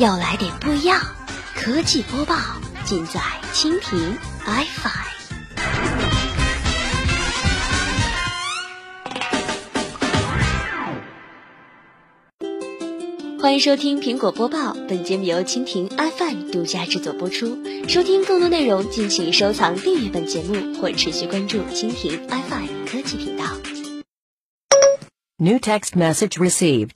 要来点不一样，科技播报尽在蜻蜓 iFi。欢迎收听苹果播报，本节目由蜻蜓 iFi 独家制作播出。收听更多内容，敬请收藏订阅本节目或持续关注蜻蜓 iFi 科技频道。New text message received.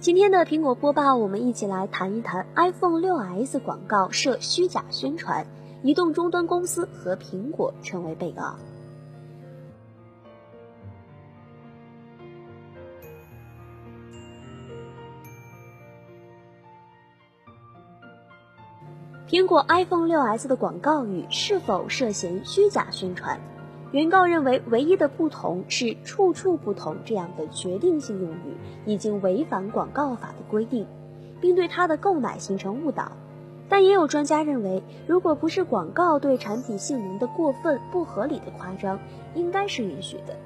今天的苹果播报，我们一起来谈一谈 iPhone 6s 广告涉虚假宣传，移动终端公司和苹果成为被告。苹果 iPhone 6s 的广告语是否涉嫌虚假宣传？原告认为，唯一的不同是“处处不同”这样的决定性用语已经违反广告法的规定，并对它的购买形成误导。但也有专家认为，如果不是广告对产品性能的过分不合理的夸张，应该是允许的。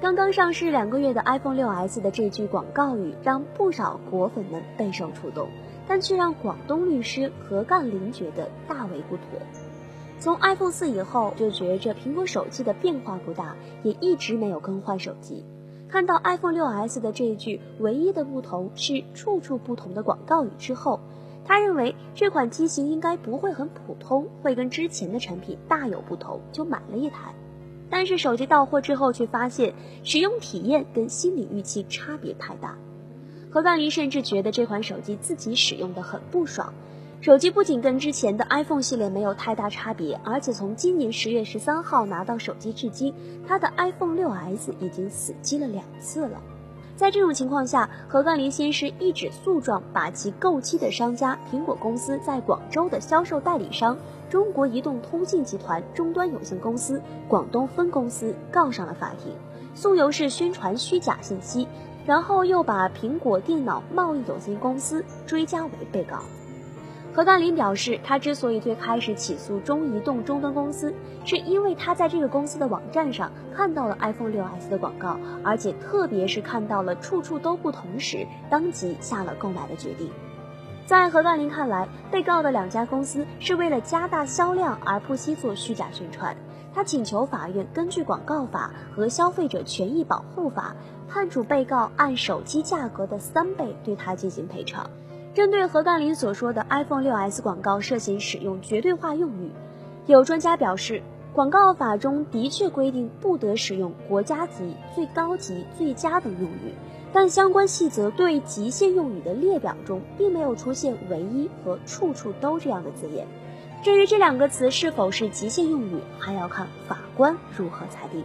刚刚上市两个月的 iPhone 6s 的这句广告语让不少果粉们备受触动，但却让广东律师何干林觉得大为不妥。从 iPhone 四以后，就觉着苹果手机的变化不大，也一直没有更换手机。看到 iPhone 6s 的这一句“唯一的不同是处处不同”的广告语之后，他认为这款机型应该不会很普通，会跟之前的产品大有不同，就买了一台。但是手机到货之后，却发现使用体验跟心理预期差别太大。何干林甚至觉得这款手机自己使用的很不爽。手机不仅跟之前的 iPhone 系列没有太大差别，而且从今年十月十三号拿到手机至今，他的 iPhone 6s 已经死机了两次了。在这种情况下，何干林先是一纸诉状把其购机的商家苹果公司在广州的销售代理商中国移动通信集团终端有限公司广东分公司告上了法庭，诉由是宣传虚假信息，然后又把苹果电脑贸易有限公司追加为被告。何干林表示，他之所以最开始起诉中移动终端公司，是因为他在这个公司的网站上看到了 iPhone 6s 的广告，而且特别是看到了处处都不同时，当即下了购买的决定。在何干林看来，被告的两家公司是为了加大销量而不惜做虚假宣传。他请求法院根据广告法和消费者权益保护法，判处被告按手机价格的三倍对他进行赔偿。针对何干林所说的 iPhone 6s 广告涉嫌使用绝对化用语，有专家表示，广告法中的确规定不得使用国家级、最高级、最佳等用语，但相关细则对极限用语的列表中并没有出现“唯一”和“处处都”这样的字眼。至于这两个词是否是极限用语，还要看法官如何裁定。